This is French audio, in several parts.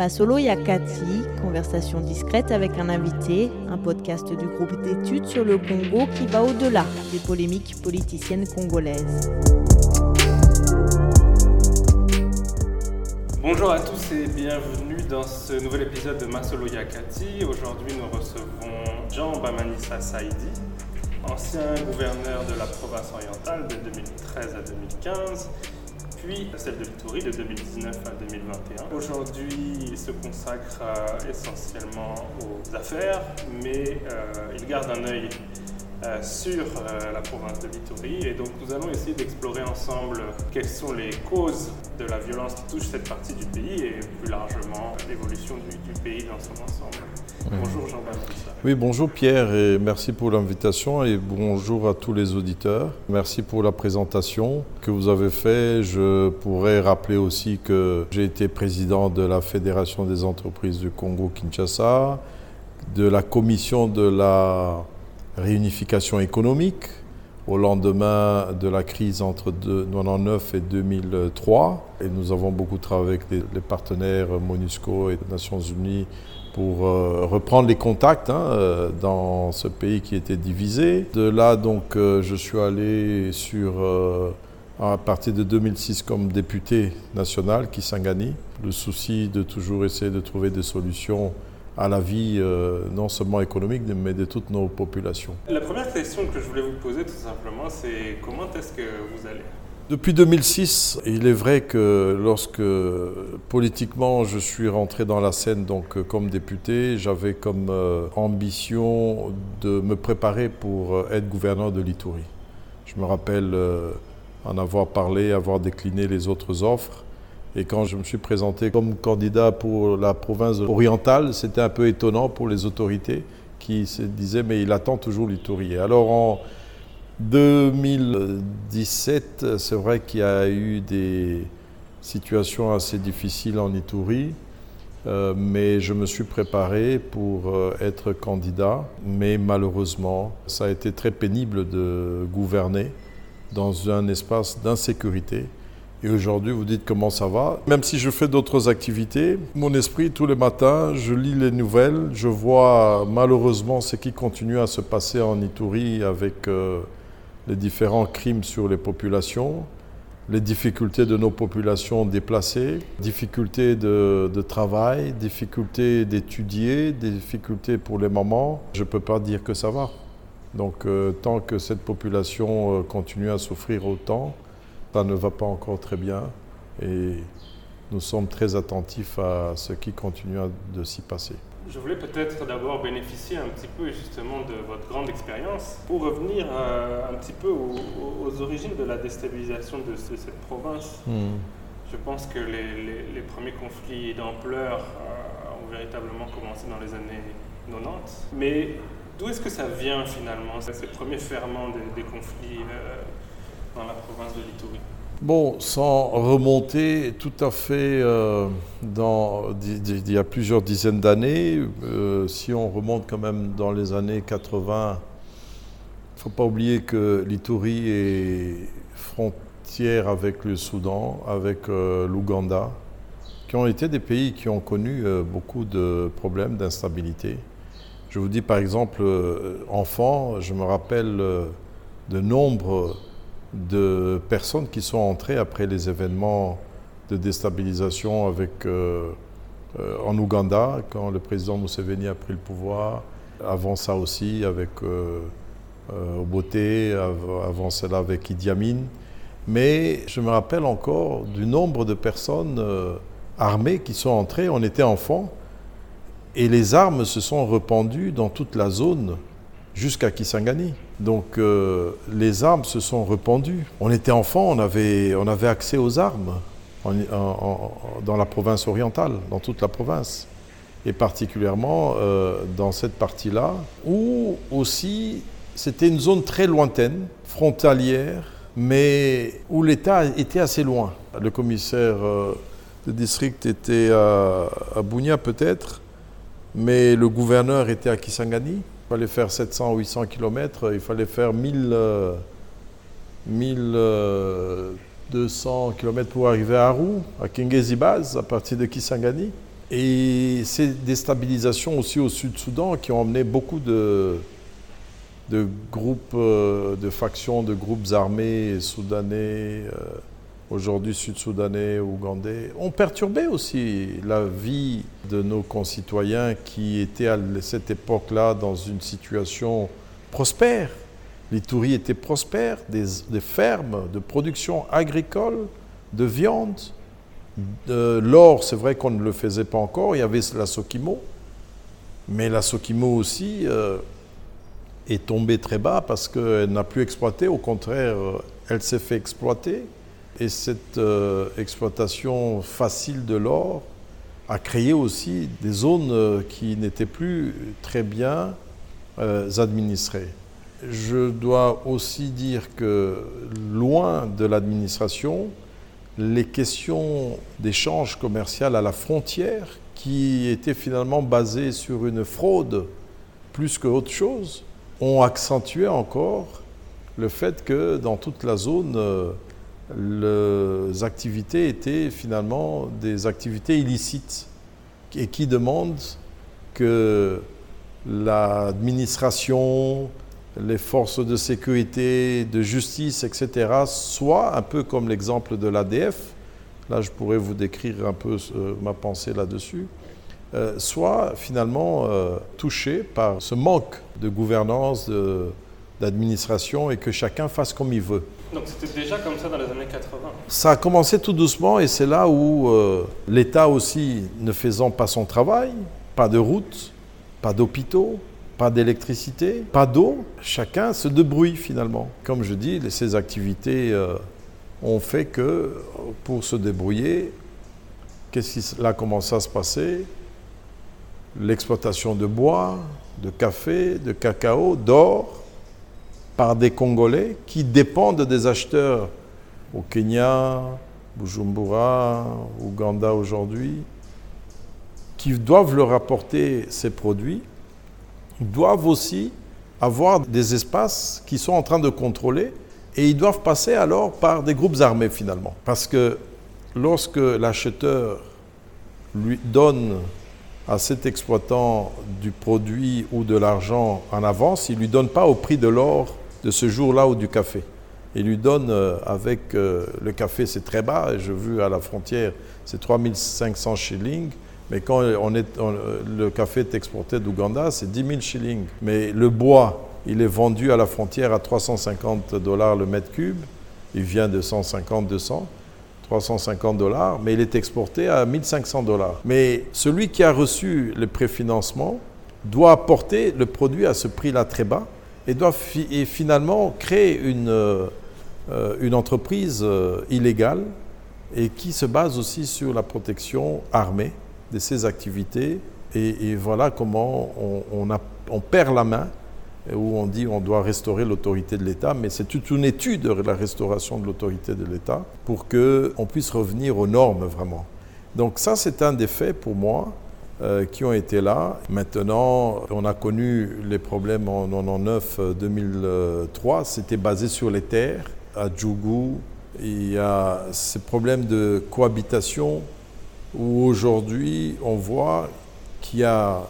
Masolo Yakati, conversation discrète avec un invité, un podcast du groupe d'études sur le Congo qui va au-delà des polémiques politiciennes congolaises. Bonjour à tous et bienvenue dans ce nouvel épisode de Masolo Yakati. Aujourd'hui, nous recevons Jean Bamanissa Saidi, ancien gouverneur de la province orientale de 2013 à 2015 puis celle de l'Itourie de 2019 à 2021. Aujourd'hui, il se consacre euh, essentiellement aux affaires, mais euh, il garde un œil euh, sur la province de Litouri. Et donc nous allons essayer d'explorer ensemble quelles sont les causes de la violence qui touche cette partie du pays et plus largement l'évolution du, pays dans son ensemble. Bonjour Jean-Baptiste. Oui, bonjour Pierre et merci pour l'invitation et bonjour à tous les auditeurs. Merci pour la présentation que vous avez faite. Je pourrais rappeler aussi que j'ai été président de la Fédération des entreprises du Congo-Kinshasa, de la commission de la réunification économique au lendemain de la crise entre 1999 et 2003. Et nous avons beaucoup travaillé avec les, partenaires MONUSCO et les Nations Unies pour euh, reprendre les contacts hein, euh, dans ce pays qui était divisé. De là, donc, euh, je suis allé sur, à partir de 2006 comme député national, Kisangani. Le souci de toujours essayer de trouver des solutions à la vie non seulement économique, mais de toutes nos populations. La première question que je voulais vous poser tout simplement, c'est comment est-ce que vous allez depuis 2006, il est vrai que lorsque politiquement je suis rentré dans la scène donc comme député, j'avais comme euh, ambition de me préparer pour euh, être gouverneur de l'Itourie. Je me rappelle en avoir parlé, avoir décliné les autres offres. Et quand je me suis présenté comme candidat pour la province orientale, c'était un peu étonnant pour les autorités qui se disaient mais il attend toujours l'Itourie. Alors 2017, c'est vrai qu'il y a eu des situations assez difficiles en Itourie, euh, mais je me suis préparé pour euh, être candidat. Mais malheureusement, ça a été très pénible de gouverner dans un espace d'insécurité et aujourd'hui, vous dites comment ça va? Même si je fais d'autres activités, mon esprit, tous les matins, je lis les nouvelles, je vois malheureusement ce qui continue à se passer en Itourie avec euh, les différents crimes sur les populations, les difficultés de nos populations déplacées, difficultés de, travail, difficultés d'étudier, difficultés pour les mamans. Je ne peux pas dire que ça va. Donc euh, tant que cette population euh, continue à souffrir autant, ça ne va pas encore très bien et nous sommes très attentifs à ce qui continue de s'y passer. Je voulais peut-être d'abord bénéficier un petit peu justement de votre grande expérience pour revenir euh, un petit peu aux, origines de la déstabilisation de, cette province. Hmm. Je pense que les, premiers conflits d'ampleur euh, ont véritablement commencé dans les années 90. Mais d'où est-ce que ça vient finalement, ces premiers ferments des, conflits euh, dans la province de l'Itourie Bon, sans remonter tout à fait euh, dans, il y a plusieurs dizaines d'années, euh, si on remonte quand même dans les années 80, il ne faut pas oublier que l'Itourie est frontière avec le Soudan, avec euh, l'Ouganda, qui ont été des pays qui ont connu beaucoup de problèmes d'instabilité. Je vous dis par exemple, enfant, je me rappelle de nombreux de personnes qui sont entrées après les événements de déstabilisation avec, euh, euh, en Ouganda, quand le président Museveni a pris le pouvoir. Avant ça aussi, avec euh, Obote, avant cela avec Idi Amin. Mais je me rappelle encore du nombre de personnes armées qui sont entrées. On était enfants et les armes se sont répandues dans toute la zone jusqu'à Kisangani. Donc euh, les armes se sont répandues. On était enfant, on avait, on avait accès aux armes dans la province orientale, dans toute la province. Et particulièrement euh, dans cette partie-là, où aussi c'était une zone très lointaine, frontalière, mais où l'État était assez loin. Le commissaire euh, de district était à, à Bounia peut-être, mais le gouverneur était à Kisangani. Il fallait faire 700 ou 800 km, il fallait faire 1000, 1200 km pour arriver à Arou, à Kingezi Base, à partir de Kisangani. Et ces déstabilisations aussi au Sud-Soudan qui ont emmené beaucoup de, de groupes, euh, de factions, de groupes armés soudanais, euh, aujourd'hui sud-soudanais, ougandais, ont perturbé aussi la vie de nos concitoyens qui étaient à cette époque-là dans une situation prospère. L'Itourie était prospère, des, des, fermes de production agricole, de viande. L'or, c'est vrai qu'on ne le faisait pas encore, il y avait la Sokimo, mais la Sokimo aussi euh, est tombée très bas parce qu'elle n'a plus exploité, au contraire, elle s'est fait exploiter. Et cette euh, exploitation facile de l'or a créé aussi des zones euh, qui n'étaient plus très bien euh, administrées. Je dois aussi dire que loin de l'administration, les questions d'échange commercial à la frontière, qui étaient finalement basées sur une fraude plus qu'autre chose, ont accentué encore le fait que dans toute la zone, les activités étaient finalement des activités illicites et qui demandent que l'administration, les forces de sécurité, de justice, etc., soient un peu comme l'exemple de l'ADF, là je pourrais vous décrire un peu ma pensée là-dessus, euh, soient finalement euh, touchés par ce manque de gouvernance, d'administration et que chacun fasse comme il veut. Donc c'était déjà comme ça dans les années 80 Ça a commencé tout doucement et c'est là où euh, l'État aussi, ne faisant pas son travail, pas de route, pas d'hôpitaux, pas d'électricité, pas d'eau, chacun se débrouille finalement. Comme je dis, ces activités euh, ont fait que pour se débrouiller, qu'est-ce qui a commencé à se passer L'exploitation de bois, de café, de cacao, d'or, par des Congolais qui dépendent des acheteurs au Kenya, Bujumbura, Ouganda aujourd'hui, qui doivent leur apporter ces produits, doivent aussi avoir des espaces qui sont en train de contrôler et ils doivent passer alors par des groupes armés finalement. Parce que lorsque l'acheteur lui donne à cet exploitant du produit ou de l'argent en avance, il ne lui donne pas au prix de l'or de ce jour-là ou du café. Il lui donne euh, avec euh, le café, c'est très bas, je vu à la frontière, c'est 3500 shillings. Mais quand on est, le café est exporté d'Ouganda, c'est 10 000 shillings. Mais le bois, il est vendu à la frontière à 350 dollars le mètre cube. Il vient de 150, 200, 350 dollars, mais il est exporté à 1500 dollars. Mais celui qui a reçu le préfinancement doit apporter le produit à ce prix-là très bas et doivent finalement créer une, euh, une entreprise euh, illégale et qui se base aussi sur la protection armée de ces activités. Et, voilà comment on, perd la main, où on dit on doit restaurer l'autorité de l'État, mais c'est toute une étude de la restauration de l'autorité de l'État pour qu'on puisse revenir aux normes vraiment. Donc ça, c'est un des faits pour moi euh, qui ont été là. Maintenant, on a connu les problèmes en 1999-2003. C'était basé sur les terres. À Djougou, il y a ces problèmes de cohabitation où aujourd'hui on voit qu'il y a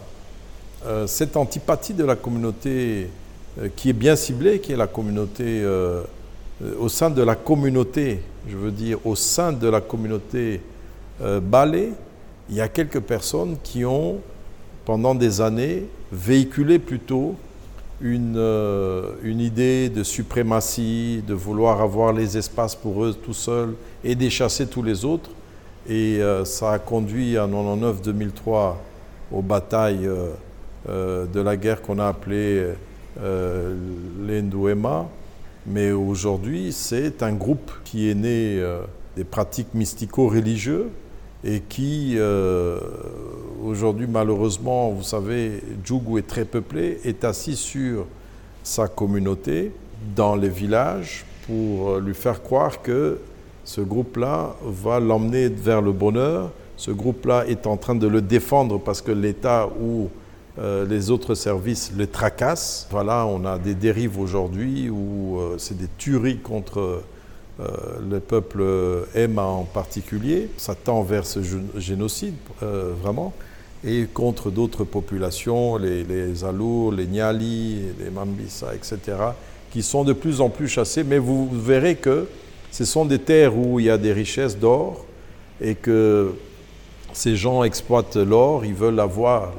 euh, cette antipathie de la communauté euh, qui est bien ciblée, qui est la communauté, au sein de la communauté, je veux dire au sein de la communauté balée, il y a quelques personnes qui ont, pendant des années, véhiculé plutôt une, euh, une idée de suprématie, de vouloir avoir les espaces pour eux tout seuls et d'échasser tous les autres. Et euh, ça a conduit en 99-2003 aux batailles euh, de la guerre qu'on a appelée l'Endouema. Mais aujourd'hui, c'est un groupe qui est né des pratiques mystico-religieuses et qui, euh, aujourd'hui, malheureusement, vous savez, Djougou est très peuplé, est assis sur sa communauté dans les villages pour lui faire croire que ce groupe-là va l'emmener vers le bonheur. Ce groupe-là est en train de le défendre parce que l'État ou euh, les autres services le tracassent. Voilà, on a des dérives aujourd'hui où euh, c'est des tueries contre le peuple aime en particulier. Ça tend vers ce génocide, vraiment et contre d'autres populations, les, les Alours, les Niali, les Mambisa, etc., qui sont de plus en plus chassés. Mais vous verrez que ce sont des terres où il y a des richesses d'or et que ces gens exploitent l'or, ils veulent avoir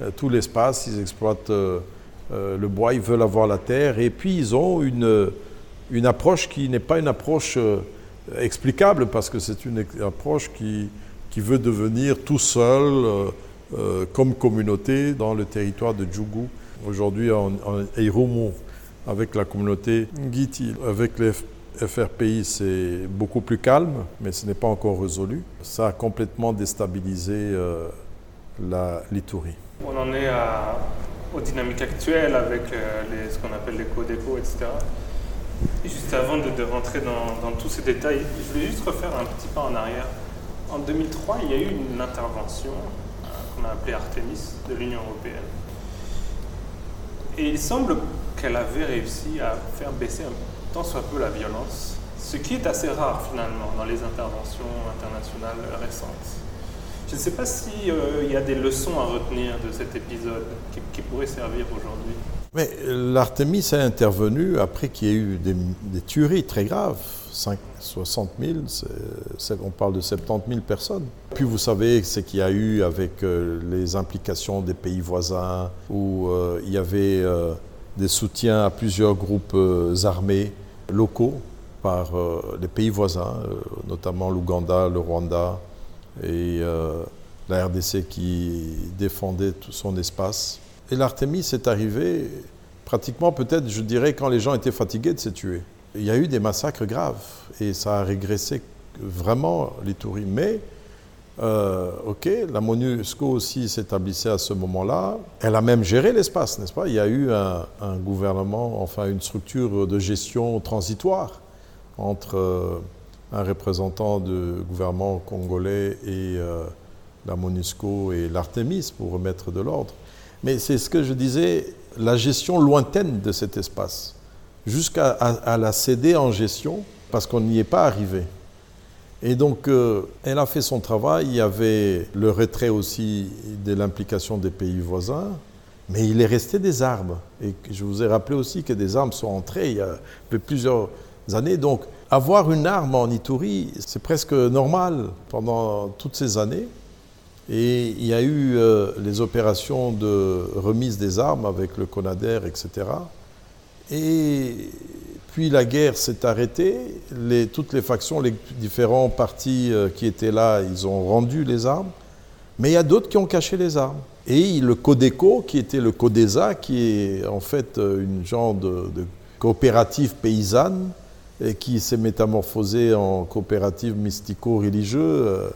euh, tout l'espace, ils exploitent euh, euh, le bois, ils veulent avoir la terre, et puis ils ont une, une approche qui n'est pas une approche explicable, parce que c'est une approche qui, qui veut devenir tout seul euh, comme communauté dans le territoire de Djougou. Aujourd'hui, en, en avec la communauté Ngiti, avec les FRPI, c'est beaucoup plus calme, mais ce n'est pas encore résolu. Ça a complètement déstabilisé euh, la Litourie. On en est aux dynamiques actuelles avec euh, ce qu'on appelle les co-dépôts, etc. juste avant de, rentrer dans, tous ces détails, je voulais juste refaire un petit pas en arrière. En 2003, il y a eu une intervention qu'on a appelé Artemis de l'Union européenne. Et il semble qu'elle avait réussi à faire baisser un tant soit peu la violence, ce qui est assez rare finalement dans les interventions internationales récentes. Je ne sais pas s'il euh, y a des leçons à retenir de cet épisode qui pourraient servir aujourd'hui. Mais l'Artemis a intervenu après qu'il y ait eu des, tueries très graves. 5, 60 000, on parle de 70 000 personnes. Puis vous savez ce qu'il y a eu avec euh, les implications des pays voisins, où euh, il y avait euh, des soutiens à plusieurs groupes armés locaux par les pays voisins, notamment l'Ouganda, le Rwanda et la RDC qui défendait tout son espace. Et l'Artémis est arrivé pratiquement peut-être, je dirais, quand les gens étaient fatigués de se tuer. Il y a eu des massacres graves et ça a régressé vraiment les touristes. Mais, euh, ok, la MONUSCO aussi s'établissait à ce moment-là. Elle a même géré l'espace, n'est-ce pas? Il y a eu un, gouvernement, enfin une structure de gestion transitoire entre euh, un représentant du gouvernement congolais et euh, la MONUSCO et l'Artémis pour remettre de l'ordre. Mais c'est ce que je disais, la gestion lointaine de cet espace, jusqu'à la céder en gestion, parce qu'on n'y est pas arrivé. Et donc, euh, elle a fait son travail. Il y avait le retrait aussi de l'implication des pays voisins, mais il est resté des armes. Et je vous ai rappelé aussi que des armes sont entrées il y a plusieurs années. Donc, avoir une arme en Ituri, c'est presque normal pendant toutes ces années. Et il y a eu euh, les opérations de remise des armes avec le CONADER, etc. Et puis la guerre s'est arrêtée. Toutes les factions, les différents partis euh, qui étaient là, ils ont rendu les armes. Mais il y a d'autres qui ont caché les armes. Et le CODECO, qui était le CODESA, qui est en fait euh, une genre de, de coopérative paysanne, et qui s'est métamorphosée en coopérative mystico-religieuse,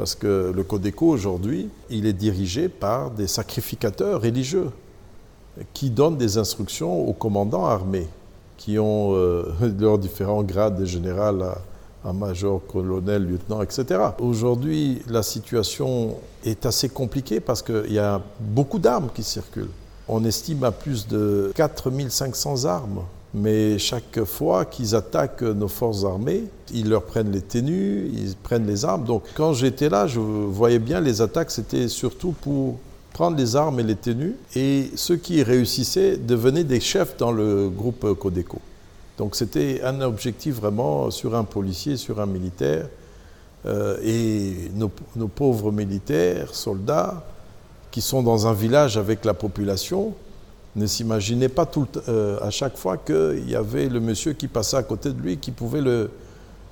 parce que le Codeco aujourd'hui, il est dirigé par des sacrificateurs religieux qui donnent des instructions aux commandants armés, qui ont euh, leurs différents grades de général à, major, colonel, lieutenant, etc. Aujourd'hui, la situation est assez compliquée parce qu'il y a beaucoup d'armes qui circulent. On estime à plus de 4500 armes mais chaque fois qu'ils attaquent nos forces armées, ils leur prennent les tenues, ils prennent les armes. Donc quand j'étais là, je voyais bien les attaques, c'était surtout pour prendre les armes et les tenues. Et ceux qui réussissaient devenaient des chefs dans le groupe Codeco. Donc c'était un objectif vraiment sur un policier, sur un militaire. Euh, et nos, nos pauvres militaires, soldats, qui sont dans un village avec la population, ne s'imaginait pas tout euh, à chaque fois qu'il y avait le monsieur qui passait à côté de lui qui pouvait le,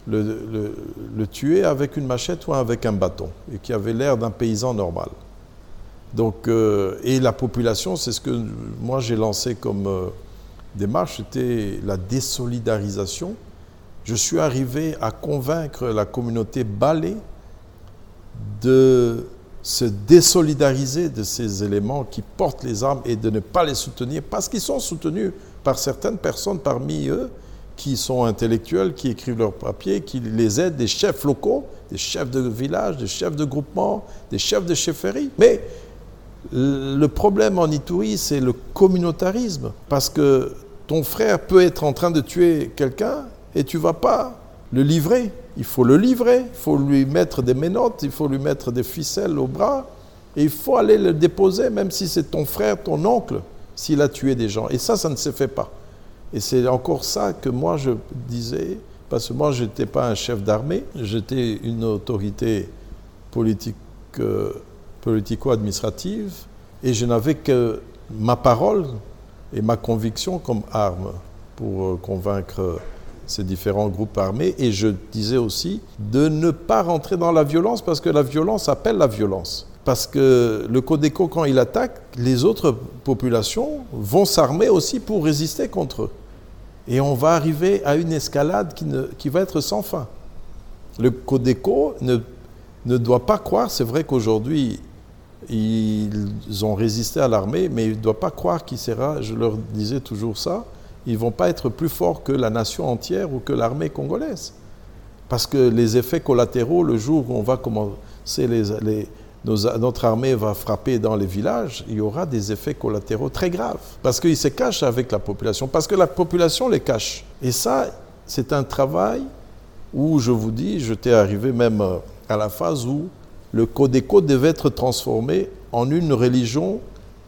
le, tuer avec une machette ou avec un bâton et qui avait l'air d'un paysan normal. Donc, euh, et la population, c'est ce que moi j'ai lancé comme euh, démarche, c'était la désolidarisation. Je suis arrivé à convaincre la communauté balée de se désolidariser de ces éléments qui portent les armes et de ne pas les soutenir parce qu'ils sont soutenus par certaines personnes parmi eux qui sont intellectuels, qui écrivent leurs papiers, qui les aident, des chefs locaux, des chefs de village, des chefs de groupement, des chefs de chefferie. Mais le problème en Itourie, c'est le communautarisme, parce que ton frère peut être en train de tuer quelqu'un et tu vas pas le livrer. Il faut le livrer, il faut lui mettre des menottes, il faut lui mettre des ficelles au bras, et il faut aller le déposer, même si c'est ton frère, ton oncle, s'il a tué des gens. Et ça, ça ne se fait pas. Et c'est encore ça que moi je disais, parce que moi je n'étais pas un chef d'armée, j'étais une autorité politique, euh, politico-administrative, et je n'avais que ma parole et ma conviction comme arme pour euh, convaincre ces différents groupes armés. Et je disais aussi de ne pas rentrer dans la violence parce que la violence appelle la violence. Parce que le Codeco, quand il attaque, les autres populations vont s'armer aussi pour résister contre eux. Et on va arriver à une escalade qui, ne, qui va être sans fin. Le Codeco ne, ne doit pas croire, c'est vrai qu'aujourd'hui, ils ont résisté à l'armée, mais il ne doit pas croire qu'il sera, je leur disais toujours ça, ils ne vont pas être plus forts que la nation entière ou que l'armée congolaise. Parce que les effets collatéraux, le jour où on va commencer, les, notre armée va frapper dans les villages, il y aura des effets collatéraux très graves. Parce qu'ils se cachent avec la population, parce que la population les cache. Et ça, c'est un travail où, je vous dis, j'étais arrivé même à la phase où le Codeco devait être transformé en une religion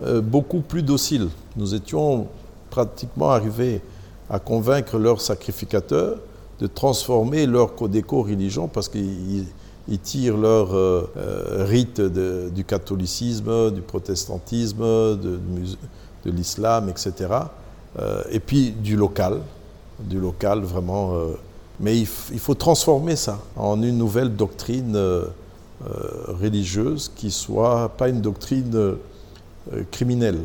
euh, beaucoup plus docile. Nous étions pratiquement arrivés à convaincre leurs sacrificateurs de transformer leur Codeco religion parce qu'ils tirent leur euh, euh, rite du catholicisme, du protestantisme, de, l'islam, etc. et puis du local, du local vraiment. mais il, faut transformer ça en une nouvelle doctrine euh, religieuse qui soit pas une doctrine euh, criminelle.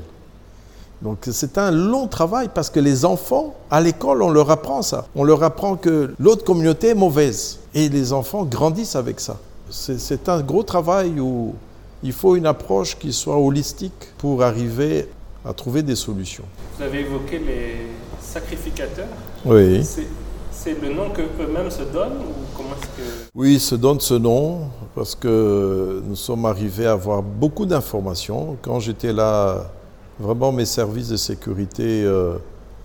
Donc c'est un long travail parce que les enfants, à l'école, on leur apprend ça. On leur apprend que l'autre communauté est mauvaise. Et les enfants grandissent avec ça. C'est un gros travail où il faut une approche qui soit holistique pour arriver à trouver des solutions. Vous avez évoqué les sacrificateurs. Oui c'est le nom que eux-mêmes se donnent ou comment que... Oui, ils se donnent ce nom parce que nous sommes arrivés à avoir beaucoup d'informations. Quand j'étais là, vraiment mes services de sécurité euh,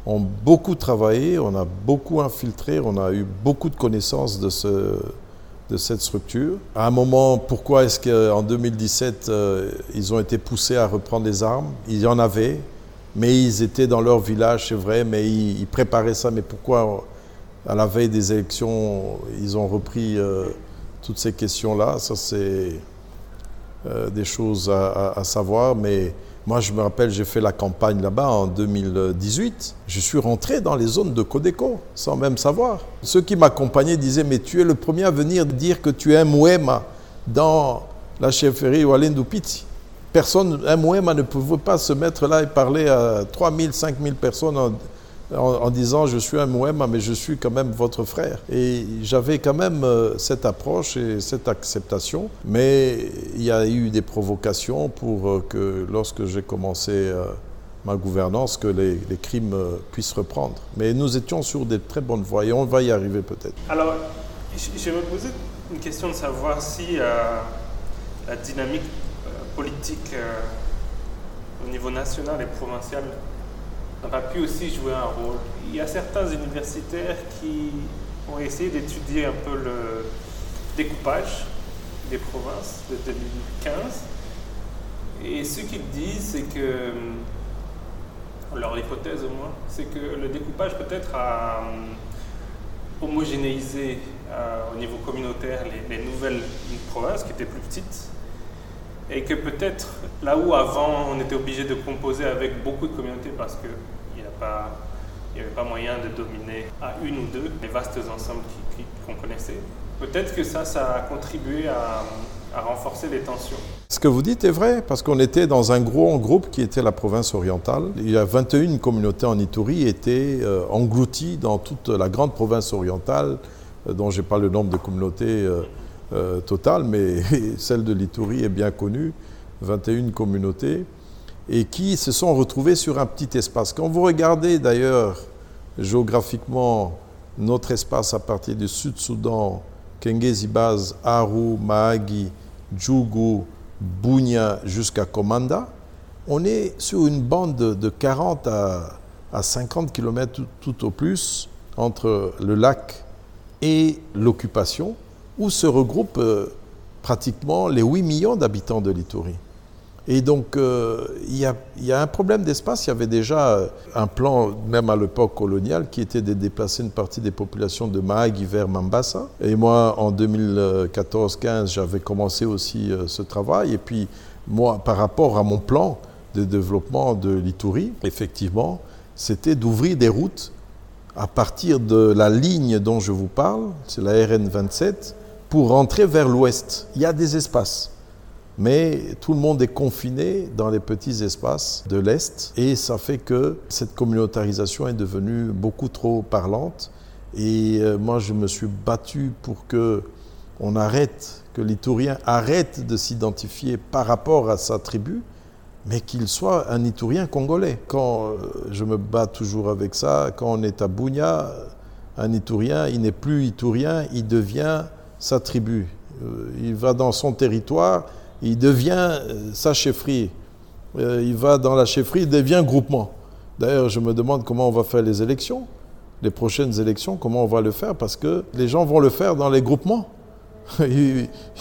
ont beaucoup travaillé, on a beaucoup infiltré, on a eu beaucoup de connaissances de, ce, de cette structure. À un moment, pourquoi est-ce qu'en 2017, euh, ils ont été poussés à reprendre les armes? Il y en avait, mais ils étaient dans leur village, c'est vrai, mais ils, préparaient ça. Mais pourquoi à la veille des élections, ils ont repris euh, toutes ces questions-là? Ça, c'est des choses à, savoir. Mais moi, je me rappelle, j'ai fait la campagne là-bas en 2018. Je suis rentré dans les zones de Codeco sans même savoir. Ceux qui m'accompagnaient disaient Mais tu es le premier à venir dire que tu es un Mouema dans la chefferie Walendupiti. Personne, un Mouema ne pouvait pas se mettre là et parler à 3000, 5000 personnes en, disant je suis un Mouema, mais je suis quand même votre frère. Et j'avais quand même euh, cette approche et cette acceptation, mais il y a eu des provocations pour euh, que lorsque j'ai commencé euh, ma gouvernance, que les, crimes puissent reprendre. Mais nous étions sur des très bonnes voies et on va y arriver peut-être. Alors, je me posais une question de savoir si la dynamique politique au niveau national et provincial pas pu aussi jouer un rôle. Il y a certains universitaires qui ont essayé d'étudier un peu le découpage des provinces de 2015. Et ce qu'ils disent, c'est que, leur hypothèse au moins, c'est que le découpage peut-être a hum, homogénéisé euh, au niveau communautaire les nouvelles provinces qui étaient plus petites et que peut-être là où avant on était obligé de composer avec beaucoup de communautés parce qu'il n'y avait pas moyen de dominer à une ou deux les vastes ensembles qu'on connaissait, peut-être que ça, ça a contribué à, renforcer les tensions. Ce que vous dites est vrai, parce qu'on était dans un gros groupe qui était la province orientale. Il y a 21 communautés en Ituri étaient euh, englouties dans toute la grande province orientale, euh, dont je n'ai pas le nombre de communautés. Euh, euh, mais celle de l'Itourie est bien connue, 21 communautés, et qui se sont retrouvées sur un petit espace. Quand vous regardez d'ailleurs géographiquement notre espace à partir du Sud-Soudan, Kengezibaz, Aru, Mahagi, Djougou, Bunya jusqu'à Komanda, on est sur une bande de 40 à, 50 km tout, au plus entre le lac et l'occupation, où se regroupent euh, pratiquement les 8 millions d'habitants de l'Itourie. Et donc, euh, il y, a un problème d'espace. Il y avait déjà euh, un plan, même à l'époque coloniale, qui était de déplacer une partie des populations de Mahagui vers Mambasa. Et moi, en 2014-15, j'avais commencé aussi ce travail. Et puis, moi, par rapport à mon plan de développement de l'Itourie, effectivement, c'était d'ouvrir des routes à partir de la ligne dont je vous parle, c'est la RN 27, pour rentrer vers l'ouest. Il y a des espaces, mais tout le monde est confiné dans les petits espaces de l'est, et ça fait que cette communautarisation est devenue beaucoup trop parlante. Et euh, moi, je me suis battu pour que on arrête, que l'Itourien arrête de s'identifier par rapport à sa tribu, mais qu'il soit un Itourien congolais. Quand euh, je me bats toujours avec ça, quand on est à Bounia, un Itourien, il n'est plus Itourien, il devient sa tribu. Euh, il va dans son territoire, il devient euh, sa chefferie. Il va dans la chefferie, il devient groupement. D'ailleurs, je me demande comment on va faire les élections, les prochaines élections, comment on va le faire, parce que les gens vont le faire dans les groupements.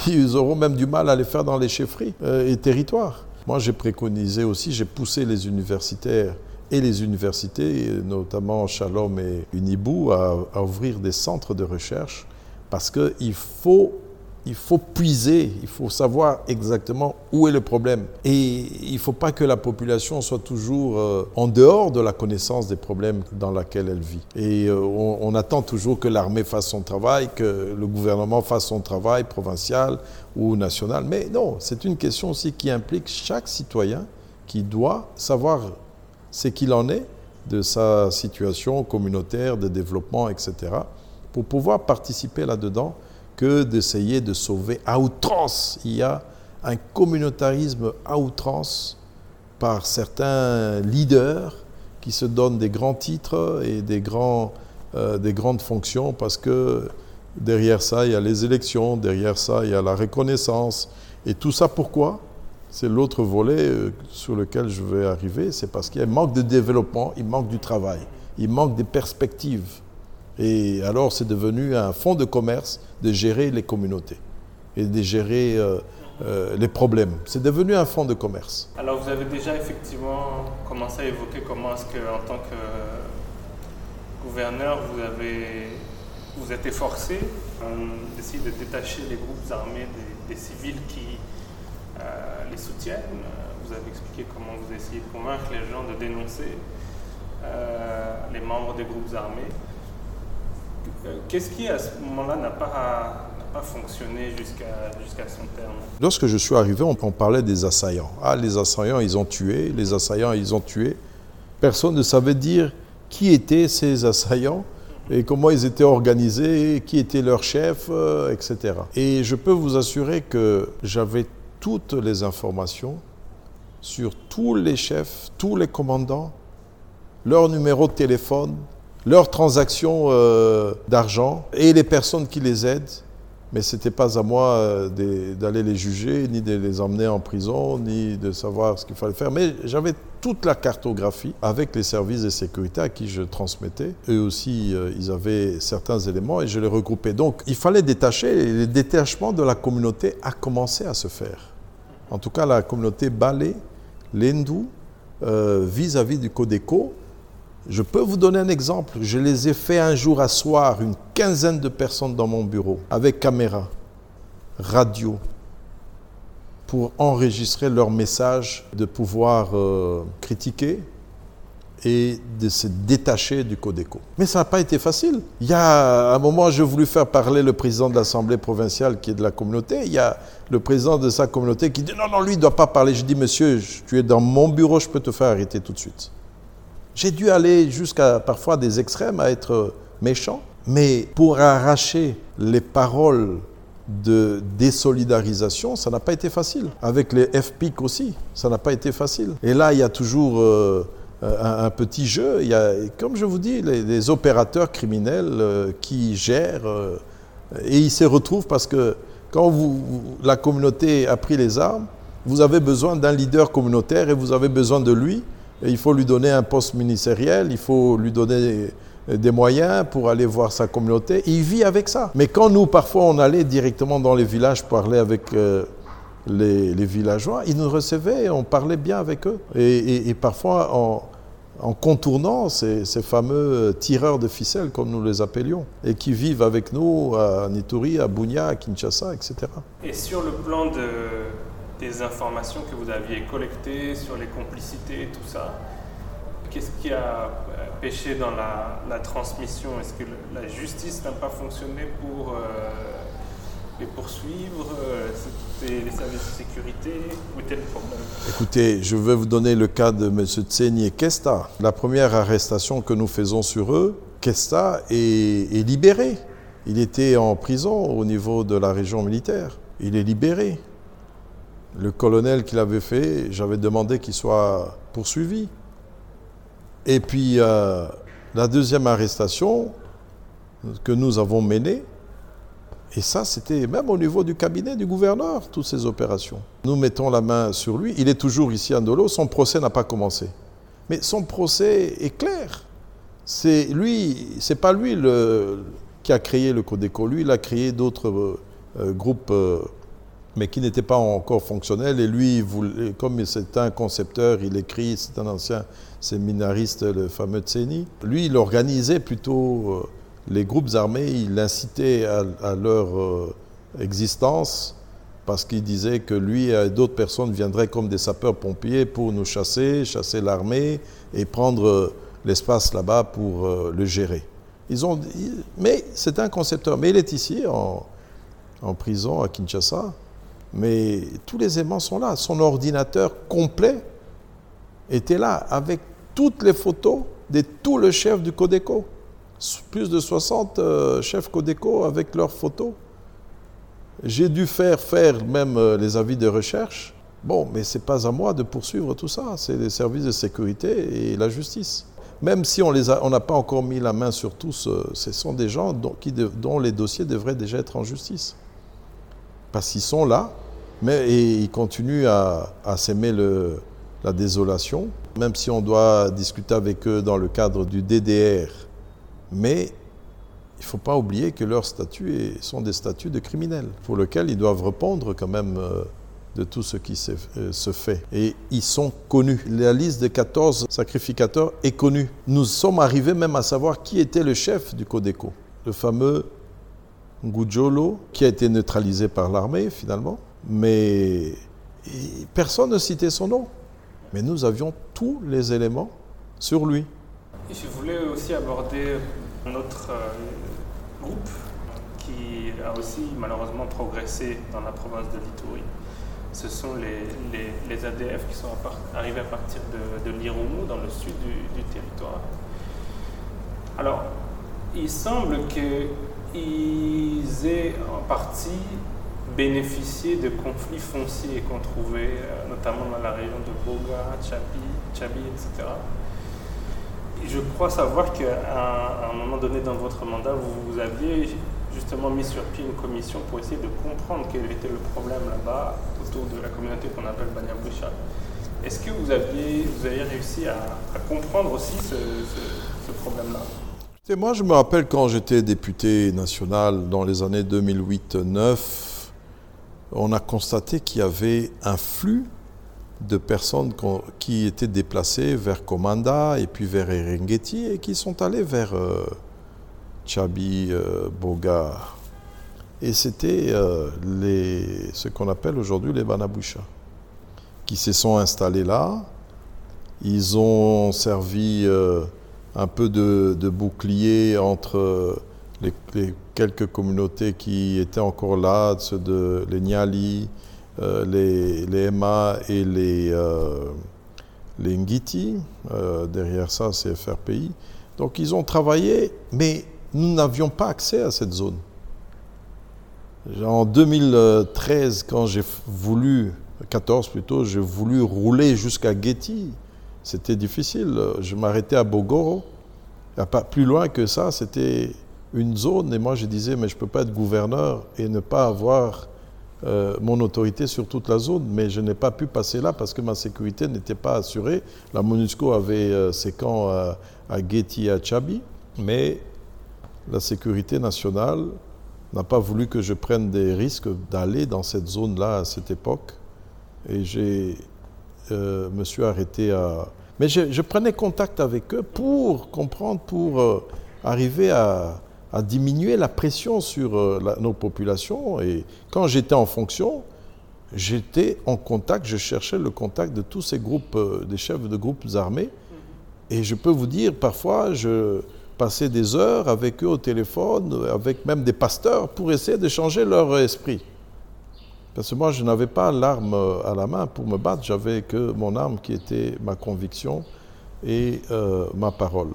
Ils auront même du mal à les faire dans les chefferies et territoires. Moi, j'ai préconisé aussi, j'ai poussé les universitaires et les universités, notamment Shalom et Unibou, à, ouvrir des centres de recherche parce qu'il faut il faut puiser, il faut savoir exactement où est le problème. Et il ne faut pas que la population soit toujours euh, en dehors de la connaissance des problèmes dans lesquels elle vit. Et euh, on, attend toujours que l'armée fasse son travail, que le gouvernement fasse son travail provincial ou national. Mais non, c'est une question aussi qui implique chaque citoyen qui doit savoir ce qu'il en est de sa situation communautaire, de développement, etc., pour pouvoir participer là-dedans que d'essayer de sauver à outrance. Il y a un communautarisme à outrance par certains leaders qui se donnent des grands titres et des, grands, euh, des grandes fonctions parce que derrière ça, il y a les élections, derrière ça, il y a la reconnaissance. Et tout ça, pourquoi? C'est l'autre volet euh, sur lequel je vais arriver, c'est parce qu'il manque de développement, il manque du travail, il manque des perspectives. Et alors, c'est devenu un fonds de commerce de gérer les communautés et de gérer euh, euh, les problèmes. C'est devenu un fonds de commerce. Alors, vous avez déjà effectivement commencé à évoquer comment est-ce qu'en tant que gouverneur, vous avez vous êtes efforcé d'essayer de détacher les groupes armés des, civils qui euh, les soutiennent. Vous avez expliqué comment vous essayez de convaincre les gens de dénoncer les membres des groupes armés. Euh, qu'est-ce qui, à ce moment-là, n'a pas, fonctionné jusqu'à son terme? Lorsque je suis arrivé, on, parlait des assaillants. Ah, les assaillants, ils ont tué, les assaillants, ils ont tué. Personne ne savait dire qui étaient ces assaillants et comment ils étaient organisés, qui était leur chef, euh, etc. Et je peux vous assurer que j'avais toutes les informations sur tous les chefs, tous les commandants, leur numéro de téléphone, leurs transactions euh, d'argent et les personnes qui les aident. Mais ce n'était pas à moi euh, d'aller les juger, ni de les emmener en prison, ni de savoir ce qu'il fallait faire. Mais j'avais toute la cartographie avec les services de sécurité à qui je transmettais. Eux aussi, euh, ils avaient certains éléments et je les regroupais. Donc, il fallait détacher. Et le détachement de la communauté a commencé à se faire. En tout cas, la communauté Balé, l'Hindou, vis-à-vis du Codeco, je peux vous donner un exemple. Je les ai fait un jour asseoir une quinzaine de personnes dans mon bureau avec caméra, radio, pour enregistrer leurs messages, de pouvoir euh, critiquer et de se détacher du Codeco. Mais ça n'a pas été facile. Il y a un moment, j'ai voulu faire parler le président de l'Assemblée provinciale qui est de la communauté. Il y a le président de sa communauté qui dit non, non, lui, il ne doit pas parler. Je dis, monsieur, tu es dans mon bureau, je peux te faire arrêter tout de suite. J'ai dû aller jusqu'à parfois des extrêmes à être méchant, mais pour arracher les paroles de désolidarisation, ça n'a pas été facile. Avec les FPIC aussi, ça n'a pas été facile. Et là, il y a toujours euh, un, petit jeu. Il y a, comme je vous dis, les, opérateurs criminels euh, qui gèrent euh, et ils se retrouvent parce que quand la communauté a pris les armes, vous avez besoin d'un leader communautaire et vous avez besoin de lui il faut lui donner un poste ministériel, il faut lui donner des moyens pour aller voir sa communauté. Il vit avec ça. Mais quand nous, parfois, on allait directement dans les villages parler avec euh, les, villageois, ils nous recevaient, on parlait bien avec eux. Et, parfois, en, en contournant ces, fameux tireurs de ficelles, comme nous les appelions, et qui vivent avec nous à Nituri, à Bunia, à Kinshasa, etc. Et sur le plan de, des informations que vous aviez collectées, sur les complicités, tout ça, qu'est-ce qui a péché dans la, transmission? Est-ce que la justice n'a pas fonctionné pour... Euh, les poursuivre euh, C'était les services de sécurité? Où était le problème? Écoutez, je vais vous donner le cas de M. Tseni et Kesta. La première arrestation que nous faisons sur eux, Kesta est, libéré. Il était en prison au niveau de la région militaire. Il est libéré. Le colonel qui l'avait fait, j'avais demandé qu'il soit poursuivi. Et puis, euh, la deuxième arrestation que nous avons menée, et ça, c'était même au niveau du cabinet du gouverneur, toutes ces opérations. Nous mettons la main sur lui. Il est toujours ici à Ndolo. Son procès n'a pas commencé. Mais son procès est clair. C'est lui, c'est pas lui qui a créé le Codeco. Lui, il a créé d'autres euh, groupes, euh, mais qui n'étaient pas encore fonctionnels. Et lui, comme c'est un concepteur, il écrit, c'est un ancien séminariste, le fameux Tseni. Lui, il organisait plutôt les groupes armés, il incitait à, leur euh, existence parce qu'il disait que lui et d'autres personnes viendraient comme des sapeurs-pompiers pour nous chasser, chasser l'armée et prendre euh, l'espace là-bas pour euh, le gérer. Ils ont, mais c'est un concepteur. Mais il est ici en, prison à Kinshasa. Mais tous les éléments sont là. Son ordinateur complet était là avec toutes les photos de tout le chef du Codeco plus de 60 euh, chefs Codeco avec leurs photos. J'ai dû faire faire même euh, les avis de recherche. Bon, mais ce n'est pas à moi de poursuivre tout ça, c'est les services de sécurité et la justice. Même si on n'a pas encore mis la main sur tous, euh, ce sont des gens dont les dossiers devraient déjà être en justice. Parce qu'ils sont là, mais ils continuent à, à s'aimer la désolation, même si on doit discuter avec eux dans le cadre du DDR, mais il ne faut pas oublier que leurs statuts sont des statuts de criminels, pour lesquels ils doivent répondre quand même euh, de tout ce qui euh, se fait. Et ils sont connus. La liste des 14 sacrificateurs est connue. Nous sommes arrivés même à savoir qui était le chef du Codeco, le fameux Ngujolo, qui a été neutralisé par l'armée finalement. Mais personne ne citait son nom. Mais nous avions tous les éléments sur lui. Je voulais aussi aborder un autre euh, groupe qui a aussi malheureusement progressé dans la province de Litouri. Ce sont les, ADF qui sont arrivés à partir de, de dans le sud du, territoire. Alors, il semble qu'ils aient en partie bénéficié de conflits fonciers qu'on trouvait euh, notamment dans la région de Boga, Chabi, Chabi etc je crois savoir qu'à un moment donné dans votre mandat, vous, aviez justement mis sur pied une commission pour essayer de comprendre quel était le problème là-bas autour de la communauté qu'on appelle Banyabusha. Est-ce que vous aviez, vous avez réussi à, comprendre aussi ce, problème-là? Moi, je me rappelle quand j'étais député national dans les années 2008-2009, on a constaté qu'il y avait un flux de personnes qui étaient déplacées vers Komanda et puis vers Erengeti et qui sont allées vers euh, Chabi, euh, Boga. Et c'était euh, ce qu'on appelle aujourd'hui les Banabusha, qui se sont installés là. Ils ont servi un peu de, bouclier entre les, quelques communautés qui étaient encore là, ceux de les Nyali, euh, les, les EMA et les, euh, les Ngiti. Euh, derrière ça, c'est FRPI. Donc ils ont travaillé, mais nous n'avions pas accès à cette zone. En 2013, quand j'ai voulu, 14 plutôt, j'ai voulu rouler jusqu'à Getty, c'était difficile. Je m'arrêtais à Bogoro. Pas plus loin que ça, c'était une zone. Et moi, je disais, mais je ne peux pas être gouverneur et ne pas avoir euh, mon autorité sur toute la zone, mais je n'ai pas pu passer là parce que ma sécurité n'était pas assurée. La MONUSCO avait euh, ses camps à, à et à Chabi. Mais la sécurité nationale n'a pas voulu que je prenne des risques d'aller dans cette zone-là à cette époque. Et je euh, me suis arrêté à... Mais je, prenais contact avec eux pour comprendre, pour euh, arriver à, diminuer la pression sur euh, nos populations. Et quand j'étais en fonction, j'étais en contact, je cherchais le contact de tous ces groupes, des chefs de groupes armés. Et je peux vous dire, parfois, je passer des heures avec eux au téléphone, avec même des pasteurs, pour essayer de changer leur esprit. Parce que moi, je n'avais pas l'arme à la main pour me battre, j'avais que mon arme qui était ma conviction et euh, ma parole.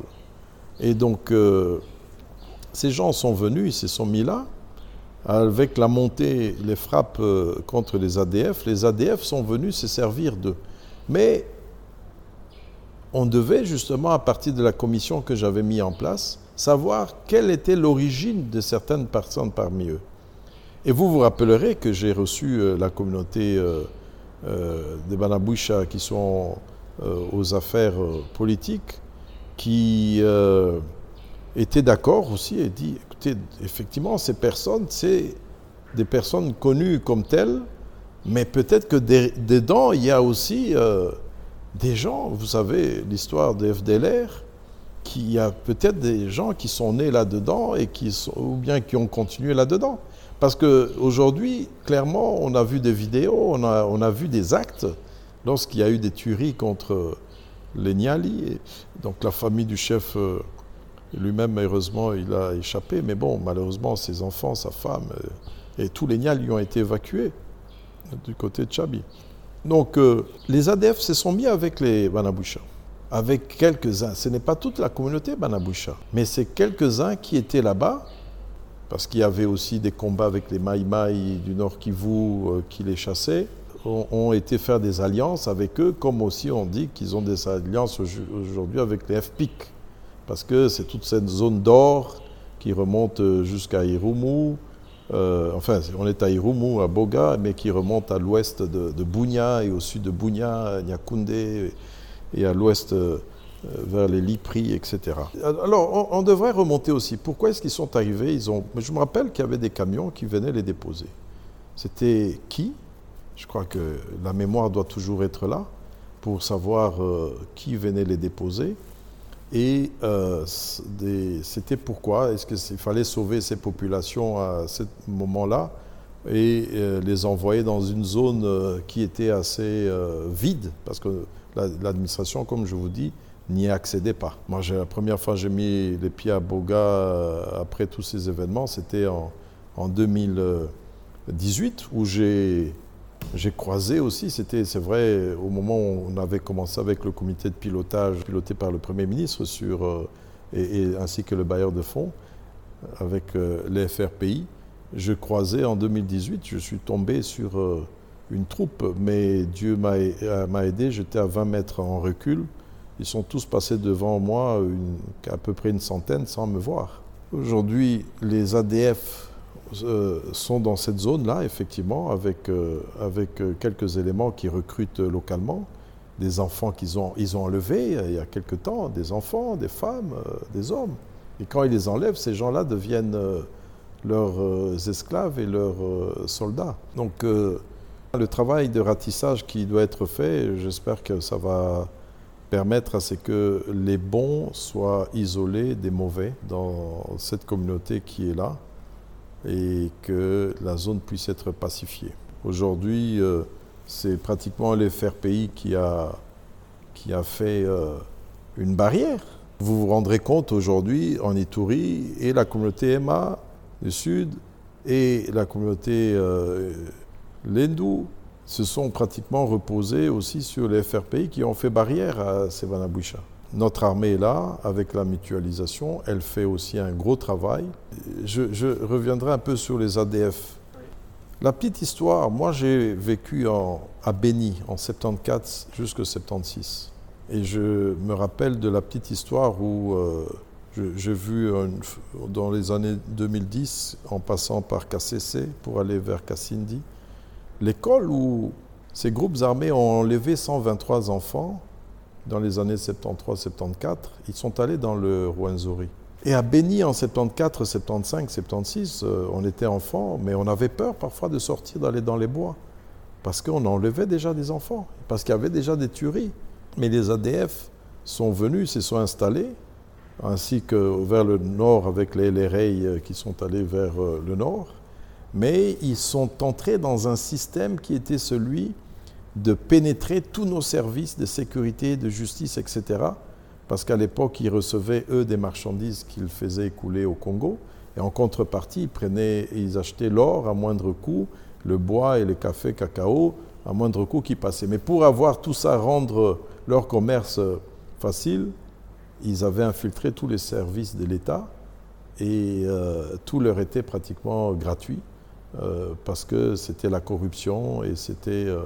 Et donc, euh, ces gens sont venus, ils se sont mis là, avec la montée, les frappes euh, contre les ADF. Les ADF sont venus se servir d'eux. Mais on devait justement, à partir de la commission que j'avais mis en place, savoir quelle était l'origine de certaines personnes parmi eux. Et vous vous rappellerez que j'ai reçu euh, la communauté euh, euh, des Banaboucha qui sont aux affaires politiques, qui étaient d'accord aussi et dit, écoutez, effectivement, ces personnes, c'est des personnes connues comme telles, mais peut-être que dedans, il y a aussi des gens, vous savez, l'histoire des FDLR, qu'il y a peut-être des gens qui sont nés là-dedans et qui sont, ou bien qui ont continué là-dedans. Parce qu'aujourd'hui, clairement, on a vu des vidéos, on a, on a vu des actes lorsqu'il y a eu des tueries contre les Niali. donc la famille du chef euh, lui-même, heureusement, il a échappé. Mais bon, malheureusement, ses enfants, sa femme euh, et tous les Niali ont été évacués du côté de Chabi. Donc euh, les ADF se sont mis avec les Banaboucha, avec quelques-uns. Ce n'est pas toute la communauté Banaboucha, mais c'est quelques-uns qui étaient là-bas, parce qu'il y avait aussi des combats avec les Maïmaï du Nord Kivu euh, qui les chassaient, ont, été faire des alliances avec eux, comme aussi on dit qu'ils ont des alliances aujourd'hui avec les FPIC, parce que c'est toute cette zone d'or qui remonte euh, jusqu'à Irumu, euh, enfin, on est à Irumu, à Boga, mais qui remonte à l'ouest de, de et au sud de Bunia, Nyakunde, et à l'ouest vers les Lipri, etc. Alors, on, devrait remonter aussi. Pourquoi est-ce qu'ils sont arrivés? Ils ont, Je me rappelle qu'il y avait des camions qui venaient les déposer. C'était qui? Je crois que la mémoire doit toujours être là pour savoir euh, qui venait les déposer. Et euh, c'était pourquoi? Est-ce qu'il fallait sauver ces populations à ce moment-là et euh, les envoyer dans une zone euh, qui était assez vide? Parce que l'administration, comme je vous dis, n'y accédait pas. Moi, la première fois que j'ai mis les pieds à Boga après tous ces événements, c'était en, en 2018 où j'ai croisé aussi, c'est vrai, au moment où on avait commencé avec le comité de pilotage piloté par le Premier ministre sur, euh, et, ainsi que le bailleur de fonds, avec euh, les FRPI, je croisais en 2018, je suis tombé sur euh, une troupe, mais Dieu m'a aidé, j'étais à 20 mètres en recul. Ils sont tous passés devant moi, à peu près une centaine, sans me voir. Aujourd'hui, les ADF euh, sont dans cette zone-là, effectivement, avec, euh, avec euh, quelques éléments qui recrutent localement, des enfants qu'ils ont, ils ont enlevés il y a quelque temps, des enfants, des femmes, des hommes. Et quand ils les enlèvent, ces gens-là deviennent leurs esclaves et leurs soldats. Donc le travail de ratissage qui doit être fait, j'espère que ça va permettre à ce que les bons soient isolés des mauvais dans cette communauté qui est là et que la zone puisse être pacifiée. Aujourd'hui, euh, c'est pratiquement l'FRPI qui a, qui a fait euh, une barrière. Vous vous rendrez compte aujourd'hui en Ituri et la communauté Emma du Sud et la communauté euh, Lendou se sont pratiquement reposés aussi sur les FRPI qui ont fait barrière à Sevanaboucha. Notre armée est là, avec la mutualisation, elle fait aussi un gros travail. Je, reviendrai un peu sur les ADF. La petite histoire, moi j'ai vécu à Béni en 74 jusqu'en 76. Et je me rappelle de la petite histoire où euh, j'ai vu dans les années 2010, en passant par KCC pour aller vers Kassindi, l'école où ces groupes armés ont enlevé 123 enfants dans les années 73-74, ils sont allés dans le Rwenzori. Et à Béni en 74, 75, 76, on était enfants, mais on avait peur parfois de sortir, d'aller dans les bois, parce qu'on enlevait déjà des enfants, parce qu'il y avait déjà des tueries. Mais les ADF sont venus, se sont installés, ainsi que vers le nord avec les, les qui sont allés vers euh, le nord. Mais ils sont entrés dans un système qui était celui de pénétrer tous nos services de sécurité, de justice, etc parce qu'à l'époque, ils recevaient, eux, des marchandises qu'ils faisaient couler au Congo, et en contrepartie, ils, prenaient, ils achetaient l'or à moindre coût, le bois et le café cacao à moindre coût qui passaient. Mais pour avoir tout ça, rendre leur commerce facile, ils avaient infiltré tous les services de l'État et euh, tout leur était pratiquement gratuit parce que c'était la corruption et c'était euh,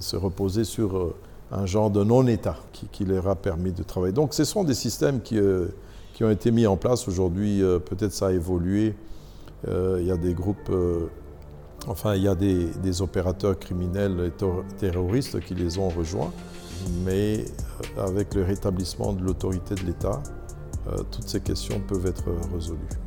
se reposer sur un genre de non-État qui, leur a permis de travailler. Donc ce sont des systèmes qui, euh, qui ont été mis en place aujourd'hui. Euh, peut-être ça a évolué. Euh, il y a des groupes, enfin il y a des, opérateurs criminels et terroristes qui les ont rejoints. Mais avec le rétablissement de l'autorité de l'État, toutes ces questions peuvent être résolues.